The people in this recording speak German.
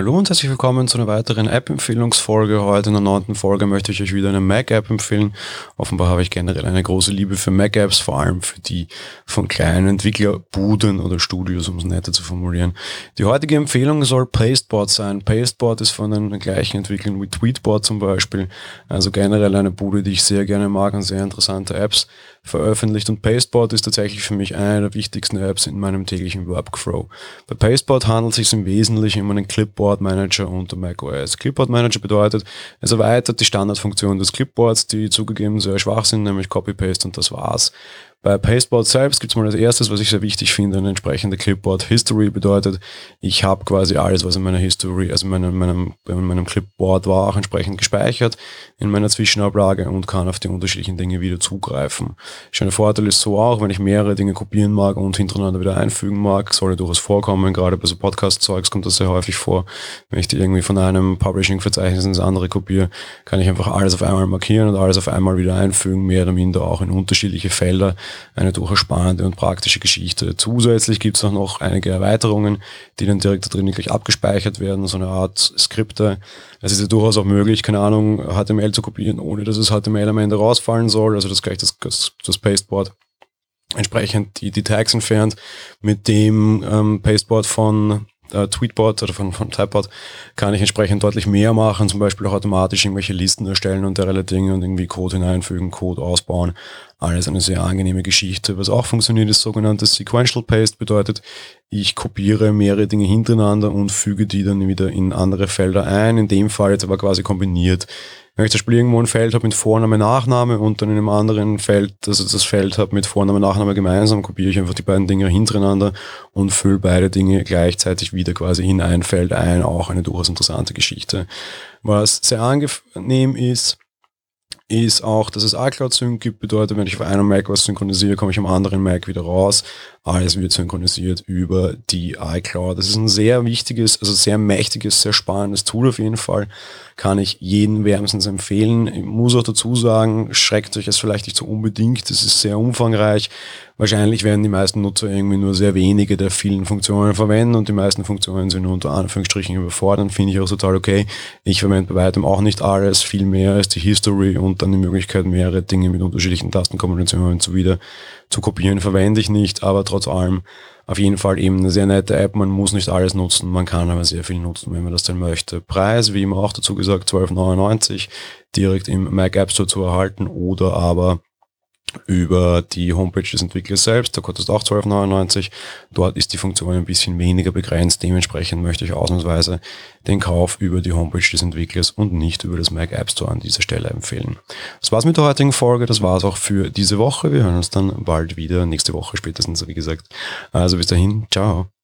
Hallo und herzlich willkommen zu einer weiteren App-Empfehlungsfolge. Heute in der neunten Folge möchte ich euch wieder eine Mac-App empfehlen. Offenbar habe ich generell eine große Liebe für Mac-Apps, vor allem für die von kleinen Entwicklerbuden oder Studios, um es netter zu formulieren. Die heutige Empfehlung soll Pasteboard sein. Pasteboard ist von den gleichen Entwicklern wie Tweetboard zum Beispiel. Also generell eine Bude, die ich sehr gerne mag und sehr interessante Apps veröffentlicht. Und Pasteboard ist tatsächlich für mich eine der wichtigsten Apps in meinem täglichen Workflow. Bei Pasteboard handelt es sich im Wesentlichen um einen Clipboard Manager unter macOS. Clipboard Manager bedeutet, es erweitert die Standardfunktion des Clipboards, die zugegeben sehr schwach sind, nämlich Copy-Paste und das war's. Bei Pasteboard selbst gibt es mal als erstes, was ich sehr wichtig finde, eine entsprechende Clipboard History bedeutet, ich habe quasi alles, was in meiner History, also in meinem, meinem, in meinem Clipboard war, auch entsprechend gespeichert in meiner Zwischenablage und kann auf die unterschiedlichen Dinge wieder zugreifen. Schöner Vorteil ist so auch, wenn ich mehrere Dinge kopieren mag und hintereinander wieder einfügen mag, soll ja durchaus vorkommen, gerade bei so Podcast-Zeugs kommt das sehr häufig vor. Wenn ich die irgendwie von einem Publishing-Verzeichnis ins andere kopiere, kann ich einfach alles auf einmal markieren und alles auf einmal wieder einfügen, mehr oder minder auch in unterschiedliche Felder eine durchaus spannende und praktische Geschichte. Zusätzlich gibt es auch noch einige Erweiterungen, die dann direkt da drin wirklich abgespeichert werden, so eine Art Skripte. Es ist ja durchaus auch möglich, keine Ahnung, HTML zu kopieren, ohne dass es HTML am Ende rausfallen soll, also das gleich das, das, das Pasteboard entsprechend die, die Tags entfernt, mit dem ähm, Pasteboard von äh, Tweetbot oder von, von Typebot kann ich entsprechend deutlich mehr machen, zum Beispiel auch automatisch irgendwelche Listen erstellen und derlei Dinge und irgendwie Code hineinfügen, Code ausbauen. Alles eine sehr angenehme Geschichte. Was auch funktioniert, ist sogenanntes Sequential Paste, bedeutet, ich kopiere mehrere Dinge hintereinander und füge die dann wieder in andere Felder ein. In dem Fall jetzt aber quasi kombiniert. Wenn ich zum Beispiel irgendwo ein Feld habe mit Vorname, Nachname und dann in einem anderen Feld, also das Feld habe mit Vorname, Nachname gemeinsam, kopiere ich einfach die beiden Dinge hintereinander und fülle beide Dinge gleichzeitig wieder quasi in ein Feld ein. Auch eine durchaus interessante Geschichte. Was sehr angenehm ist, ist auch, dass es iCloud Sync gibt. Bedeutet, wenn ich auf einem Mac was synchronisiere, komme ich am anderen Mac wieder raus. Alles wird synchronisiert über die iCloud. Das ist ein sehr wichtiges, also sehr mächtiges, sehr spannendes Tool auf jeden Fall. Kann ich jeden wärmstens empfehlen. Ich muss auch dazu sagen, schreckt euch es vielleicht nicht so unbedingt. Das ist sehr umfangreich. Wahrscheinlich werden die meisten Nutzer irgendwie nur sehr wenige der vielen Funktionen verwenden und die meisten Funktionen sind unter Anführungsstrichen überfordert. Finde ich auch total okay. Ich verwende bei weitem auch nicht alles. Viel mehr als die History und dann die Möglichkeit, mehrere Dinge mit unterschiedlichen Tastenkombinationen wieder zu kopieren verwende ich nicht, aber trotz allem auf jeden Fall eben eine sehr nette App. Man muss nicht alles nutzen, man kann aber sehr viel nutzen, wenn man das denn möchte. Preis, wie immer auch dazu gesagt, 12,99 direkt im Mac App Store zu erhalten oder aber über die Homepage des Entwicklers selbst. Da kostet es auch 12,99. Dort ist die Funktion ein bisschen weniger begrenzt. Dementsprechend möchte ich ausnahmsweise den Kauf über die Homepage des Entwicklers und nicht über das Mac App Store an dieser Stelle empfehlen. Das war's mit der heutigen Folge. Das war's auch für diese Woche. Wir hören uns dann bald wieder. Nächste Woche spätestens, wie gesagt. Also bis dahin. Ciao.